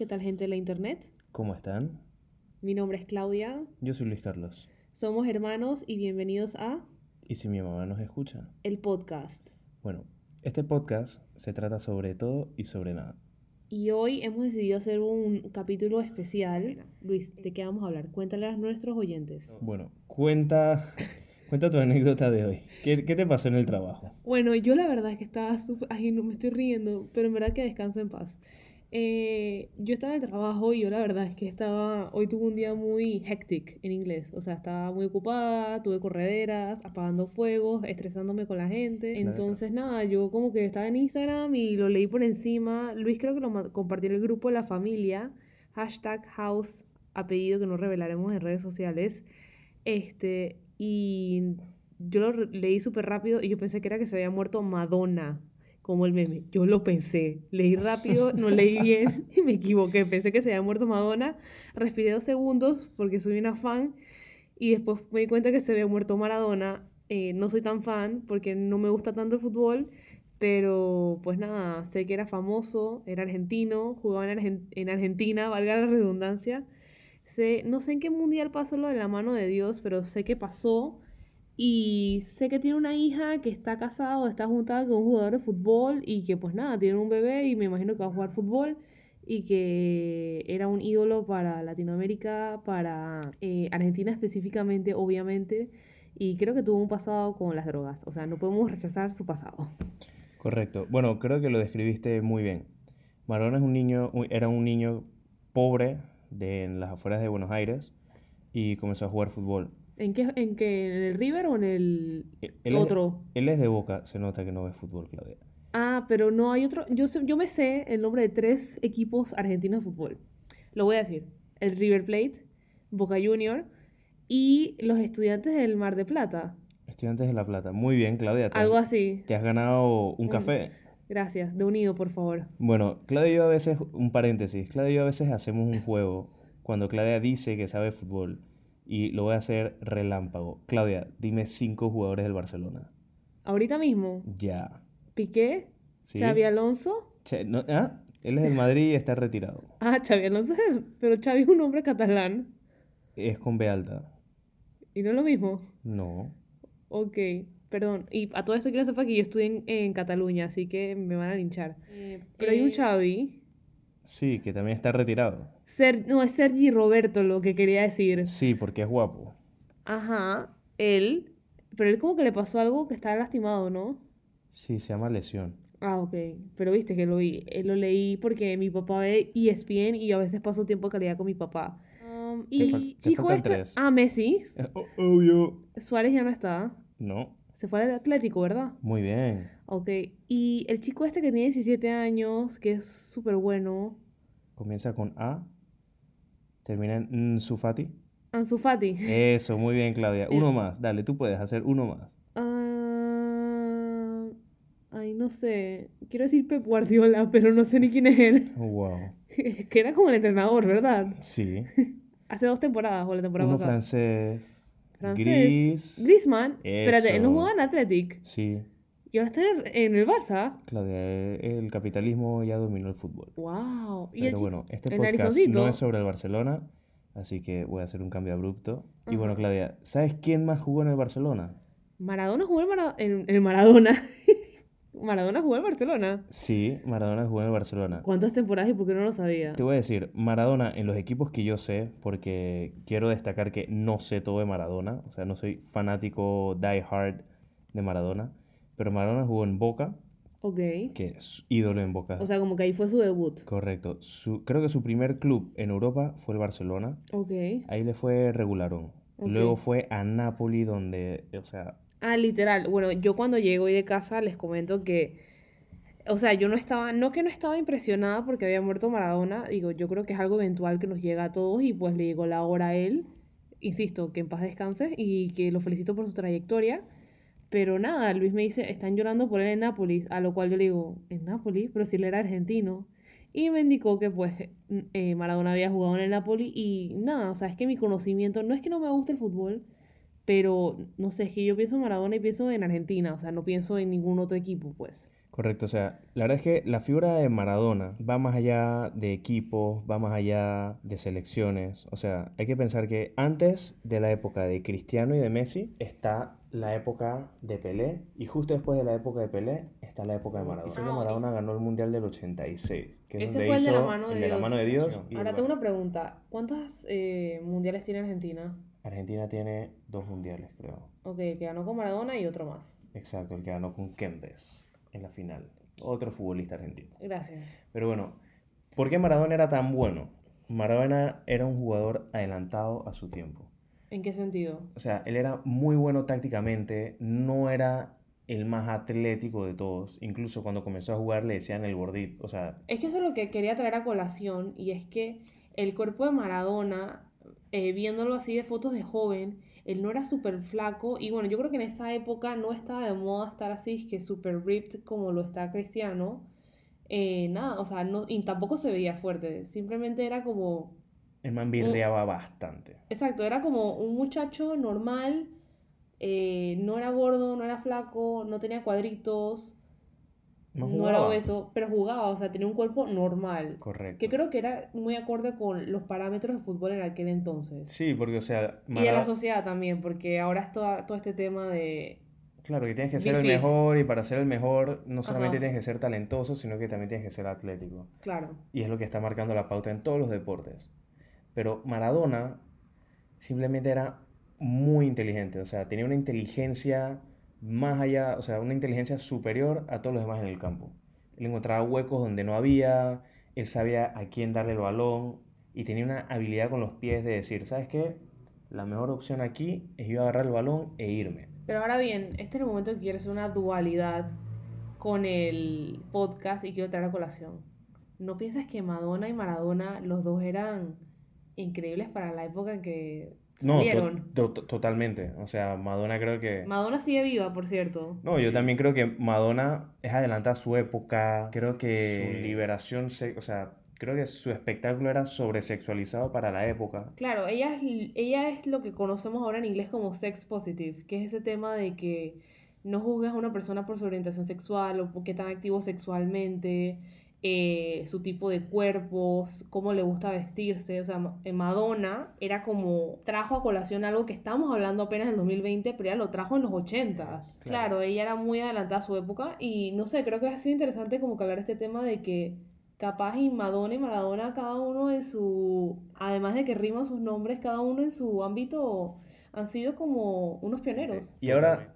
¿qué tal gente de la internet? ¿Cómo están? Mi nombre es Claudia, Yo soy Luis Carlos. somos hermanos y bienvenidos a ¿Y si mi mamá nos escucha? el podcast. Bueno, este podcast se trata sobre todo y sobre nada. Y hoy hemos decidido hacer un capítulo especial. Luis, ¿de qué vamos a hablar? Cuéntale a nuestros oyentes. Bueno, cuenta, cuenta tu anécdota de hoy. ¿Qué, qué te pasó en el trabajo? Bueno, yo la verdad es que estaba súper... Ay, no me estoy riendo, pero en verdad que descansa en paz. Eh, yo estaba en el trabajo y yo la verdad es que estaba... Hoy tuve un día muy hectic en inglés. O sea, estaba muy ocupada, tuve correderas, apagando fuegos, estresándome con la gente. Claro. Entonces, nada, yo como que estaba en Instagram y lo leí por encima. Luis creo que lo compartió en el grupo de la familia. Hashtag house, apellido que no revelaremos en redes sociales. Este, y yo lo leí súper rápido y yo pensé que era que se había muerto Madonna, como el meme. Yo lo pensé. Leí rápido, no leí bien y me equivoqué. Pensé que se había muerto Madonna. Respiré dos segundos porque soy una fan y después me di cuenta que se había muerto Maradona. Eh, no soy tan fan porque no me gusta tanto el fútbol. Pero pues nada, sé que era famoso, era argentino, jugaba en, Argen- en Argentina, valga la redundancia. Sé, no sé en qué mundial pasó lo de la mano de Dios, pero sé que pasó. Y sé que tiene una hija que está casada o está juntada con un jugador de fútbol y que pues nada, tiene un bebé y me imagino que va a jugar fútbol y que era un ídolo para Latinoamérica, para eh, Argentina específicamente, obviamente. Y creo que tuvo un pasado con las drogas. O sea, no podemos rechazar su pasado. Correcto. Bueno, creo que lo describiste muy bien. Maradona es un niño, era un niño pobre de, en las afueras de Buenos Aires y comenzó a jugar fútbol. ¿En qué, en qué, en el River o en el E- es, otro? él es de Boca, se nota que no ve fútbol, Claudia. Ah, pero no hay otro. Yo, sé- yo me sé el nombre de tres equipos argentinos de fútbol. Lo voy a decir. El River Plate, Boca Junior y los estudiantes del Mar de Plata. Estudiantes de La Plata. Muy bien, Claudia. Te, Algo así. te has ganado un Un- café. Gracias. De unido, por favor. Bueno, Claudia y yo a veces, un paréntesis, Claudia y yo a veces hacemos un juego cuando Claudia dice que sabe fútbol y lo voy a hacer relámpago. Claudia, dime cinco jugadores del Barcelona. Ahorita mismo, Ya. Piqué, ¿Sí? Xavi Alonso. Che, no- ah, Él es del Madrid y está retirado. Ah, Xavi Alonso, es el- pero Xavi es un nombre catalán. Es con B alta. ¿Y no es lo mismo? No. Ok, perdón. Y a todo esto quiero sepa que yo estudié en, en Cataluña, así que me van a linchar. Pero hay un Eh, Xavi. Sí, que también está retirado. Ser, no, es Sergi Roberto lo que quería decir. Sí, porque es guapo. Ajá, él. Pero él como que le pasó algo que estaba lastimado, ¿no? Sí, se llama lesión. Ah, ok. Pero viste que lo vi. eh, lo leí porque mi papá ve ESPN y yo a veces paso tiempo de calidad con mi papá. Um, y chico este... tres. Ah, Messi. Eh, Obvio. Suárez ya no está. No. Se fue al Atlético, ¿verdad? Muy bien. Ok. Y el chico este que tiene 17 años, que es súper bueno. Comienza con A. Termina en Sufati. Ansu Fati. Eso, muy bien, Claudia. Uno más. Dale, tú puedes hacer uno más. Ah, ay, no sé. Quiero decir Pep Guardiola, pero no sé ni quién es él. Wow. que era como el entrenador, ¿verdad? Sí. Hace dos temporadas o la temporada Uno pasada. francés. Francés. Gris. Griezmann. Espérate, él no jugaba en Athletic. Sí. Y ahora está en el, el Barça. Claudia, eh, el capitalismo ya dominó el fútbol. Wow. Y el Pero chi- bueno, este el podcast no es sobre el Barcelona, así que voy a hacer un cambio abrupto. Y bueno. Claudia, ¿sabes quién más jugó en el Barcelona? Maradona jugó en, Mara- en el Maradona. Maradona jugó en Barcelona. Sí, Maradona jugó en el Barcelona. ¿Cuántas temporadas y por qué no lo sabía? Te voy a decir, Maradona en los equipos que yo sé, porque quiero destacar que no sé todo de Maradona, o sea, no soy fanático die hard de Maradona, pero Maradona jugó en Boca, Ok. que es ídolo en Boca. O sea, como que ahí fue su debut. Correcto. Su, creo que su primer club en Europa fue el Barcelona. Ok. Ahí le fue regularón. Luego fue a Napoli, donde, o sea, Ah, literal. Bueno, yo cuando llego hoy de casa les comento que, o sea, yo no estaba, no que no estaba impresionada porque había muerto Maradona, digo, yo creo que es algo eventual que nos llega a todos y pues le llegó la hora a él, insisto, que en paz descanse y que lo felicito por su trayectoria, pero nada, Luis me dice, están llorando por él en Nápoles, a lo cual yo le digo, ¿en Nápoles? Pero si él era argentino. Y me indicó que pues eh, Maradona había jugado en el Napoli y nada, o sea, es que mi conocimiento, no es que no me guste el fútbol, pero no sé, es que yo pienso en Maradona y pienso en Argentina, o sea, no pienso en ningún otro equipo, pues. Correcto, o sea, la verdad es que la figura de Maradona va más allá de equipos, va más allá de selecciones. O sea, hay que pensar que antes de la época de Cristiano y de Messi está la época de Pelé y justo después de la época de Pelé está la época de Maradona. Que Ah, y- Maradona ganó el Mundial del 86, que es Ese donde fue el de la mano de la Dios. mano de Dios. y Ahora tengo una pregunta. ¿Cuántos eh, mundiales tiene Argentina? Argentina tiene dos mundiales, creo. Ok, el que ganó con Maradona y otro más. Exacto, el que ganó con Kempes en la final. Otro futbolista argentino. Gracias. Pero bueno, ¿por qué Maradona era tan bueno? Maradona era un jugador adelantado a su tiempo. ¿En qué sentido? O sea, él era muy bueno tácticamente, no era el más atlético de todos. Incluso cuando comenzó a jugar le decían el gordito. O sea, Es que eso es lo que quería traer a colación y es que el cuerpo de Maradona, eh, viéndolo así de fotos de joven, él no era súper flaco y bueno, yo creo que en esa época no estaba de moda estar así, que súper ripped como lo está Cristiano. Eh, nada, o sea, no, y tampoco se veía fuerte, simplemente era como, el man birreaba bastante. exacto, era como un muchacho normal, eh, no era gordo, no era flaco, no tenía cuadritos, No no era obeso, pero jugaba, o sea, tenía un cuerpo normal. Correcto. Que creo que era muy acorde con los parámetros de fútbol en aquel entonces. Sí, porque, o sea, Y de la sociedad también, porque ahora es toda- todo este tema de... claro, que tienes que ser el mejor y para ser el mejor no solamente Ajá. tienes que ser talentoso, sino que también tienes que ser atlético. Claro. Y es lo que está marcando la pauta en todos los deportes. Pero Maradona simplemente era muy inteligente, o sea, tenía una inteligencia más allá, o sea, una inteligencia superior a todos los demás en el campo. Él encontraba huecos donde no había, él sabía a quién darle el balón y tenía una habilidad con los pies de decir, ¿sabes qué? La mejor opción aquí es yo agarrar el balón e irme. Pero ahora bien, este es el momento que quiero hacer una dualidad con el podcast y quiero traer a colación. ¿No piensas que Madonna y Maradona, los dos eran increíbles para la época en que No, to- totalmente. O sea, Madonna creo que... Madonna sigue viva, por cierto. No, yo también creo que Madonna es adelantada a su época. Creo que su liberación, se- o sea, creo que su espectáculo era sobresexualizado para la época. Claro, ella es, ella es lo que conocemos ahora en inglés como sex positive, que es ese tema de que no juzgas a una persona por su orientación sexual o por qué tan activo sexualmente, eh, su tipo de cuerpos, cómo le gusta vestirse. O sea, eh, Madonna era como, trajo a colación algo que estamos hablando apenas en el 2020, pero ella lo trajo en los 80. Claro, ella era muy adelantada a su época y no sé, creo que ha sido interesante como que hablar este tema de que capaz y Madonna y Maradona, cada uno en su, además de que riman sus nombres, cada uno en su ámbito han sido como unos pioneros. Y ahora,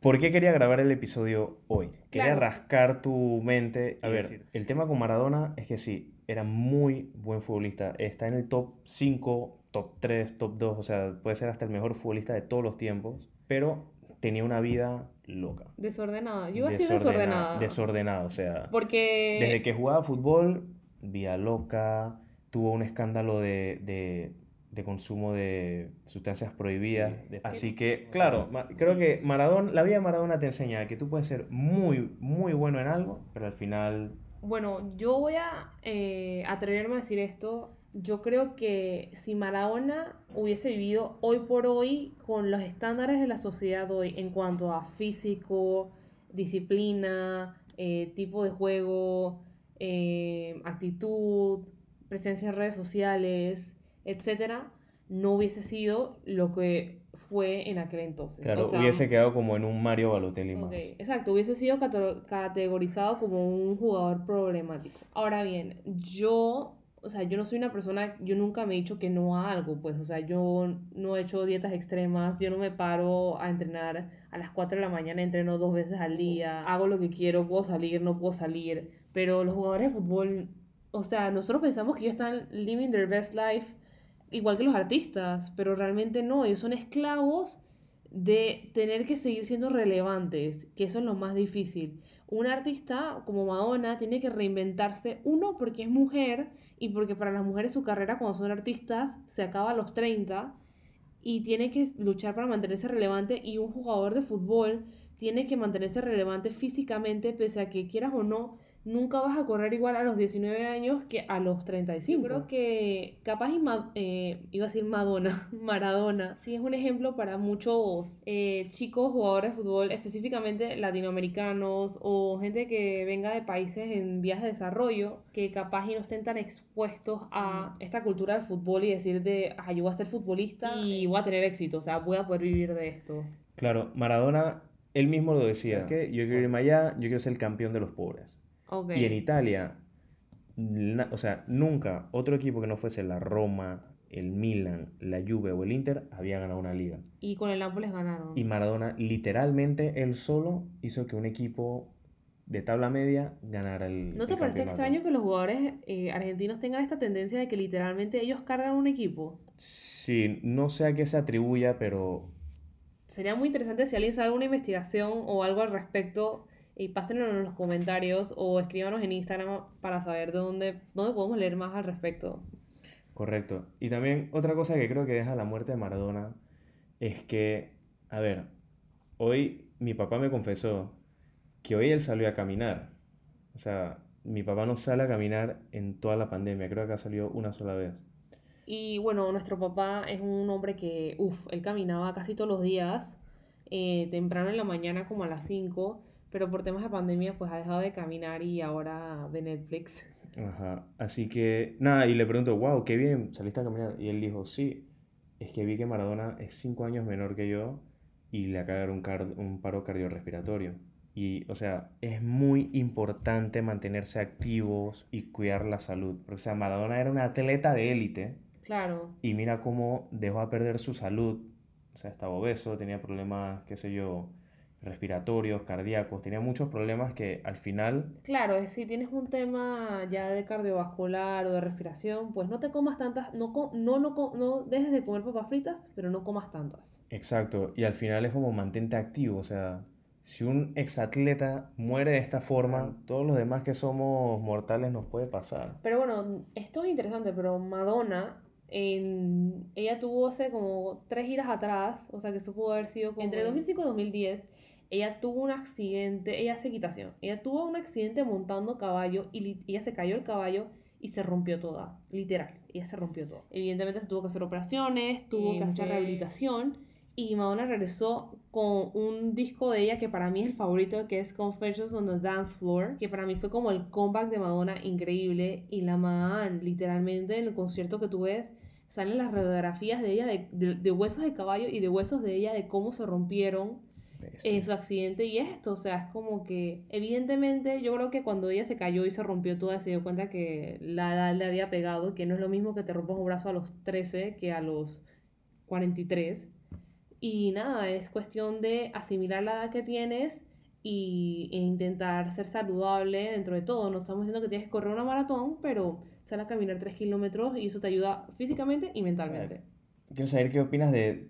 ¿por qué quería grabar el episodio hoy? Quería Claro. rascar tu mente. A ver, decir- el tema con Maradona es que sí, era muy buen futbolista. Está en el top 5, top 3, top 2, o sea, puede ser hasta el mejor futbolista de todos los tiempos, pero tenía una vida loca. Desordenada. Yo iba a decir Desordena- desordenada. Desordenada, o sea. Porque Desde que jugaba fútbol, vida loca, tuvo un escándalo de, de- de consumo de sustancias prohibidas. Sí. así que, claro, creo que Maradona, la vida de Maradona te enseña que tú puedes ser muy, muy bueno en algo, pero al final, Bueno, yo voy a eh, atreverme a decir esto. Yo creo que si Maradona hubiese vivido hoy por hoy con los estándares de la sociedad hoy en cuanto a físico, disciplina, eh, tipo de juego, eh, actitud, presencia en redes sociales, etcétera, no hubiese sido lo que fue en aquel entonces. claro, O sea, hubiese quedado como en un Mario Balotelli más. Exacto, hubiese sido categorizado como un jugador problemático. Ahora bien, yo, o sea, yo no soy una persona, yo nunca me he dicho que no a algo, pues, o sea, yo no he hecho dietas extremas, yo no me paro a entrenar a las 4 de la mañana, entreno dos veces al día, hago lo que quiero, puedo salir, no puedo salir, pero los jugadores de fútbol, o sea, nosotros pensamos que ellos están living their best life igual que los artistas, pero realmente no, ellos son esclavos de tener que seguir siendo relevantes, que eso es lo más difícil. Un artista como Madonna tiene que reinventarse, uno porque es mujer y porque para las mujeres su carrera cuando son artistas se acaba a los 30 y tiene que luchar para mantenerse relevante y un jugador de fútbol tiene que mantenerse relevante físicamente pese a que quieras o no nunca vas a correr igual a los 19 años que a los 35. Yo creo que capaz eh, iba a decir Madonna, Maradona, sí es un ejemplo para muchos eh, chicos jugadores de fútbol, específicamente latinoamericanos o gente que venga de países en vías de desarrollo, que capaz y no estén tan expuestos a mm. esta cultura del fútbol y decir de, ah, yo voy a ser futbolista y voy a tener éxito, o sea, voy a poder vivir de esto. Claro, Maradona, él mismo lo decía, que yo quiero irme allá, yo quiero ser el campeón de los pobres. Y en Italia, o sea, nunca otro equipo que no fuese la Roma, el Milan, la Juve o el Inter había ganado una liga. Y con el Nápoles ganaron. Y Maradona, literalmente, él solo hizo que un equipo de tabla media ganara el. ¿No te parece extraño que los jugadores eh, argentinos tengan esta tendencia de que literalmente ellos cargan un equipo? Sí, no sé a qué se atribuya, pero. Sería muy interesante si alguien sabe alguna investigación o algo al respecto y pásenlo en los comentarios o escríbanos en Instagram para saber de dónde, dónde podemos leer más al respecto. Correcto. Y también otra cosa que creo que deja la muerte de Maradona es que, a ver, hoy mi papá me confesó que hoy él salió a caminar. O sea, mi papá no sale a caminar en toda la pandemia, creo que ha salido una sola vez. Y bueno, nuestro papá es un hombre que, uff, él caminaba casi todos los días, eh, temprano en la mañana como a las 5 pero por temas de pandemia pues ha dejado de caminar y ahora de Netflix. Ajá, así que nada, y le pregunto, wow, qué bien, saliste a caminar. Y él dijo, sí, es que vi que Maradona es cinco años menor que yo y le acaba de dar un, un paro cardiorrespiratorio. Y, o sea, es muy importante mantenerse activos y cuidar la salud. Porque, o sea, Maradona era un atleta de élite. Claro. Y mira cómo dejó a perder su salud. O sea, estaba obeso, tenía problemas, qué sé yo, respiratorios, cardíacos, tenía muchos problemas que al final... Claro, si tienes un tema ya de cardiovascular o de respiración, pues no te comas tantas, no, no, no, no dejes de comer papas fritas, pero no comas tantas. Exacto, y al final es como mantente activo, o sea, si un exatleta muere de esta forma, todos los demás que somos mortales nos puede pasar. Pero bueno, esto es interesante, pero Madonna en, ella tuvo hace como tres giras atrás, o sea que eso pudo haber sido como entre 2005 y 2010 ella tuvo un accidente, ella hace equitación, ella tuvo un accidente montando caballo y ella se cayó el caballo y se rompió toda, literal, ella se rompió toda. Evidentemente se tuvo que hacer operaciones, tuvo que hacer rehabilitación y Madonna regresó con un disco de ella que para mí es el favorito, que es Confessions on the Dance Floor, que para mí fue como el comeback de Madonna increíble y la man, literalmente en el concierto que tú ves, salen las radiografías de ella de, de huesos de caballo y de huesos de ella de cómo se rompieron en su accidente y esto, o sea, es como que evidentemente yo creo que cuando ella se cayó y se rompió toda se dio cuenta que la edad le había pegado, que no es lo mismo que te rompas un brazo a los 13 que a los 43. Y nada, es cuestión de asimilar la edad que tienes y, e intentar ser saludable dentro de todo. No estamos diciendo que tienes que correr una maratón, pero sal a caminar 3 kilómetros y eso te ayuda físicamente y mentalmente. Quiero saber qué opinas de,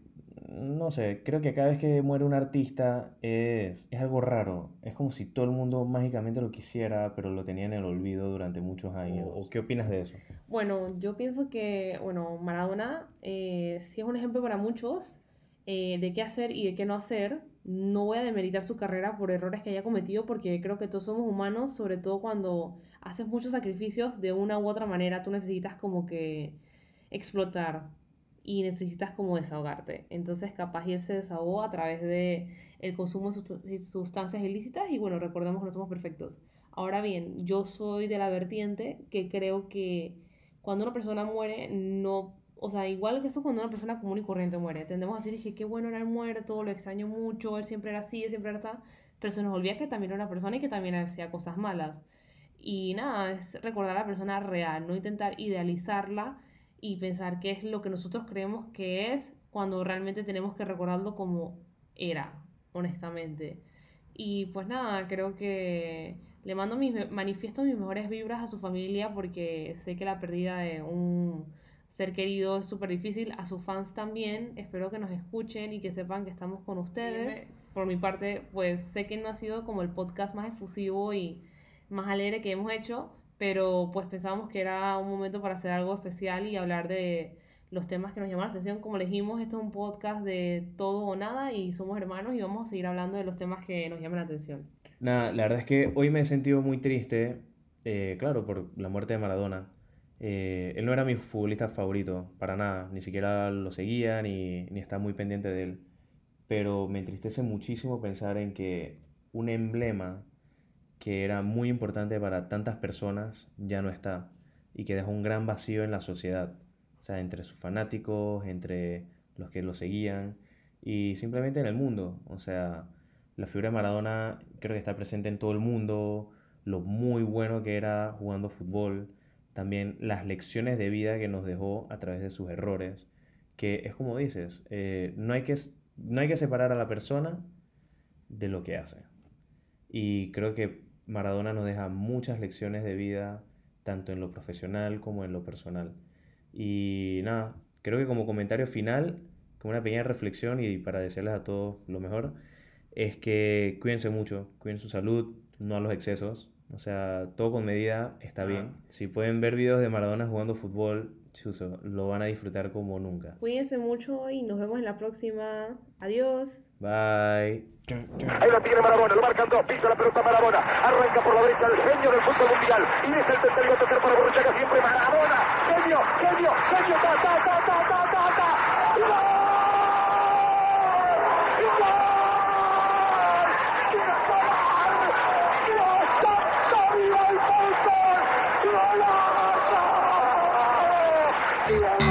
no sé, creo que cada vez que muere un artista es, es algo raro. Es como si todo el mundo mágicamente lo quisiera, pero lo tenía en el olvido durante muchos años. ¿O qué opinas de eso? Bueno, yo pienso que, bueno, Maradona eh, sí es un ejemplo para muchos eh, de qué hacer y de qué no hacer. No voy a demeritar su carrera por errores que haya cometido, porque creo que todos somos humanos, sobre todo cuando haces muchos sacrificios de una u otra manera, tú necesitas como que explotar y necesitas como desahogarte. Entonces capaz él se desahogó a través de el consumo de sustancias ilícitas y bueno, recordemos que no somos perfectos. Ahora bien, yo soy de la vertiente que creo que cuando una persona muere, no, o sea, igual que eso cuando una persona común y corriente muere, tendemos a decir, dije, qué bueno era el muerto, lo extraño mucho, él siempre era así, él siempre era así, pero se nos olvida que también era una persona y que también hacía cosas malas. Y nada, es recordar a la persona real, no intentar idealizarla y pensar qué es lo que nosotros creemos que es cuando realmente tenemos que recordarlo como era, honestamente. Y pues nada, creo que le mando mis, manifiesto mis mejores vibras a su familia porque sé que la pérdida de un ser querido es súper difícil, a sus fans también, espero que nos escuchen y que sepan que estamos con ustedes. Por mi parte, pues sé que no ha sido como el podcast más efusivo y más alegre que hemos hecho, pero pues pensábamos que era un momento para hacer algo especial y hablar de los temas que nos llaman la atención. Como le dijimos, esto es un podcast de todo o nada y somos hermanos y vamos a seguir hablando de los temas que nos llaman la atención. Nada, la verdad es que hoy me he sentido muy triste, eh, claro, por la muerte de Maradona. Eh, él no era mi futbolista favorito, para nada, ni siquiera lo seguía ni, ni estaba muy pendiente de él. Pero me entristece muchísimo pensar en que un emblema que era muy importante para tantas personas ya no está y que dejó un gran vacío en la sociedad, o sea, entre sus fanáticos, entre los que lo seguían y simplemente en el mundo, o sea, la figura de Maradona creo que está presente en todo el mundo, lo muy bueno que era jugando fútbol, también las lecciones de vida que nos dejó a través de sus errores, que es como dices, eh, no, hay que, no hay que separar a la persona de lo que hace. Y creo que Maradona nos deja muchas lecciones de vida, tanto en lo profesional como en lo personal. Y nada, creo que como comentario final, como una pequeña reflexión y para desearles a todos lo mejor, es que cuídense mucho, cuiden su salud, no a los excesos. O sea, todo con medida está bien. Si pueden ver videos de Maradona jugando fútbol, chuso, lo van a disfrutar como nunca. Cuídense mucho y nos vemos en la próxima. Adiós. Bye. Ahí lo tiene Marabona, lo marcan dos, pisa la pelota Marabona, por la derecha el genio del fútbol mundial, y es el tercero a tocar para Borruchaga siempre Marabona, genio, genio, genio, ta, ta, ta, ta, ta, ta, ta, ¡Gol!